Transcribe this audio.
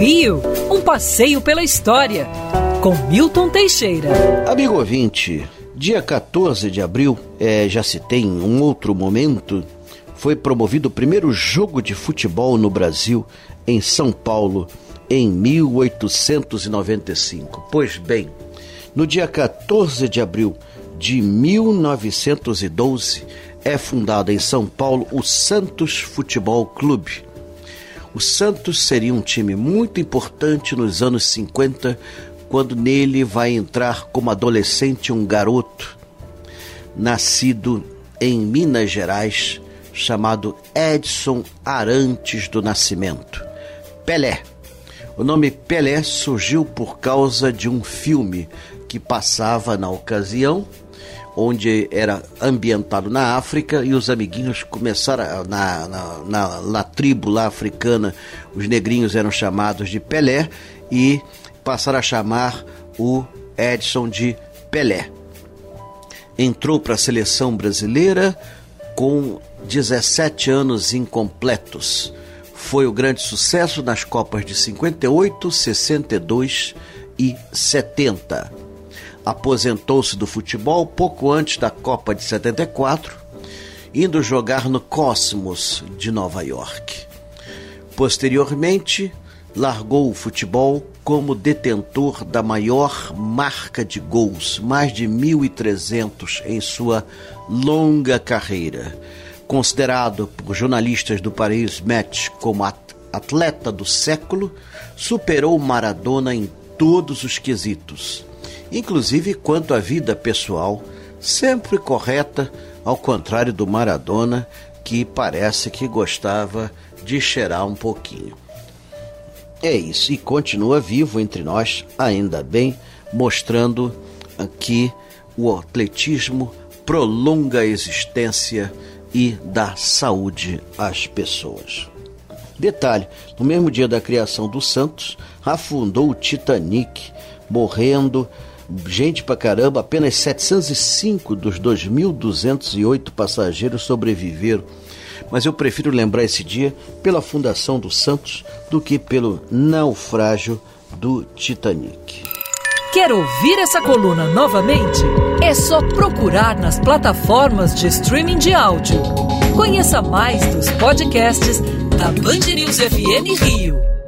Rio, um passeio pela história, com Milton Teixeira. Amigo ouvinte, dia 14 de abril, é, já se tem um outro momento, foi promovido o primeiro jogo de futebol no Brasil, em São Paulo, em 1895. Pois bem, no dia 14 de abril de 1912, é fundado em São Paulo o Santos Futebol Clube. O Santos seria um time muito importante nos anos 50, quando nele vai entrar como adolescente um garoto nascido em Minas Gerais, chamado Edson Arantes do Nascimento. Pelé. O nome Pelé surgiu por causa de um filme que passava na ocasião onde era ambientado na África e os amiguinhos começaram na, na, na, na tribo lá africana, os negrinhos eram chamados de Pelé e passaram a chamar o Edson de Pelé. Entrou para a seleção brasileira com 17 anos incompletos. Foi o grande sucesso nas Copas de 58, 62 e 70 aposentou-se do futebol pouco antes da Copa de 74, indo jogar no Cosmos de Nova York. Posteriormente, largou o futebol como detentor da maior marca de gols, mais de 1.300 em sua longa carreira. Considerado por jornalistas do Paris Match como atleta do século, superou Maradona em todos os quesitos inclusive quanto à vida pessoal, sempre correta, ao contrário do Maradona, que parece que gostava de cheirar um pouquinho. É isso, e continua vivo entre nós, ainda bem, mostrando que o atletismo prolonga a existência e dá saúde às pessoas. Detalhe: no mesmo dia da criação do Santos, afundou o Titanic, morrendo gente pra caramba, apenas 705 dos 2.208 passageiros sobreviveram. Mas eu prefiro lembrar esse dia pela fundação do Santos do que pelo naufrágio do Titanic. Quer ouvir essa coluna novamente? É só procurar nas plataformas de streaming de áudio. Conheça mais dos podcasts da Band News FM Rio.